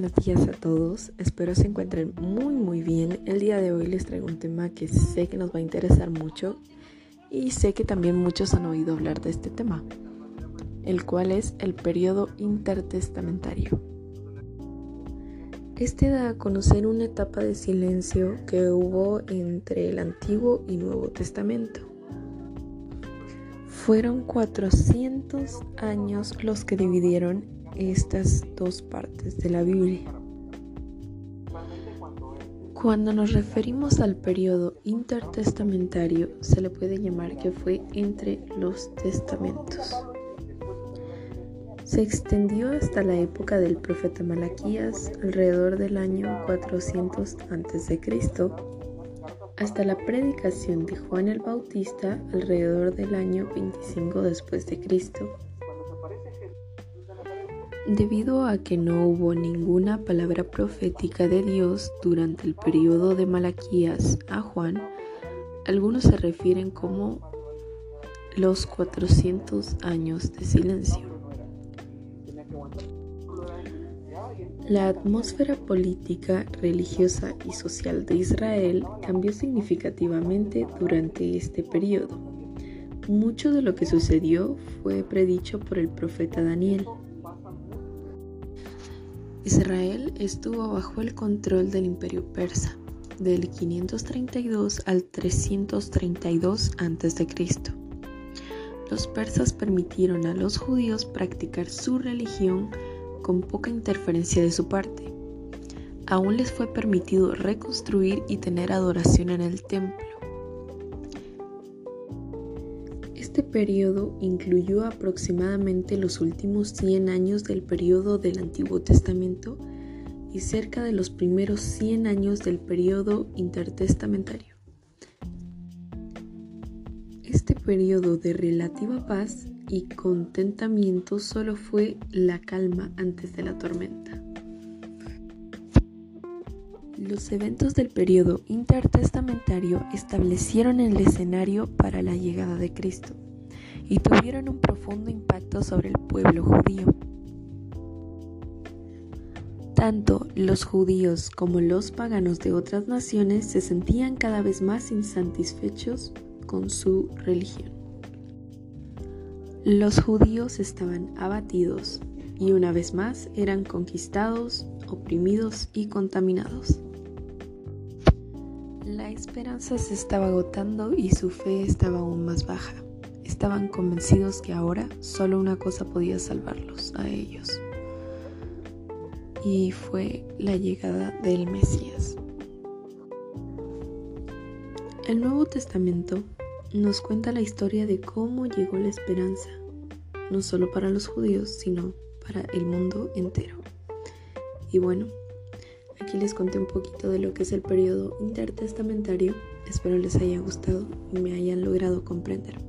buenos días a todos, espero se encuentren muy muy bien. El día de hoy les traigo un tema que sé que nos va a interesar mucho y sé que también muchos han oído hablar de este tema, el cual es el periodo intertestamentario. Este da a conocer una etapa de silencio que hubo entre el Antiguo y Nuevo Testamento. Fueron 400 años los que dividieron estas dos partes de la Biblia. Cuando nos referimos al periodo intertestamentario, se le puede llamar que fue entre los testamentos. Se extendió hasta la época del profeta Malaquías, alrededor del año 400 a.C., hasta la predicación de Juan el Bautista, alrededor del año 25 después de Cristo Debido a que no hubo ninguna palabra profética de Dios durante el periodo de Malaquías a Juan, algunos se refieren como los 400 años de silencio. La atmósfera política, religiosa y social de Israel cambió significativamente durante este periodo. Mucho de lo que sucedió fue predicho por el profeta Daniel. Israel estuvo bajo el control del imperio persa del 532 al 332 a.C. Los persas permitieron a los judíos practicar su religión con poca interferencia de su parte. Aún les fue permitido reconstruir y tener adoración en el templo. Este periodo incluyó aproximadamente los últimos 100 años del periodo del Antiguo Testamento y cerca de los primeros 100 años del periodo intertestamentario. Este periodo de relativa paz y contentamiento solo fue la calma antes de la tormenta. Los eventos del periodo intertestamentario establecieron el escenario para la llegada de Cristo y tuvieron un profundo impacto sobre el pueblo judío. Tanto los judíos como los paganos de otras naciones se sentían cada vez más insatisfechos con su religión. Los judíos estaban abatidos y una vez más eran conquistados, oprimidos y contaminados. La esperanza se estaba agotando y su fe estaba aún más baja estaban convencidos que ahora solo una cosa podía salvarlos a ellos. Y fue la llegada del Mesías. El Nuevo Testamento nos cuenta la historia de cómo llegó la esperanza, no solo para los judíos, sino para el mundo entero. Y bueno, aquí les conté un poquito de lo que es el periodo intertestamentario. Espero les haya gustado y me hayan logrado comprender.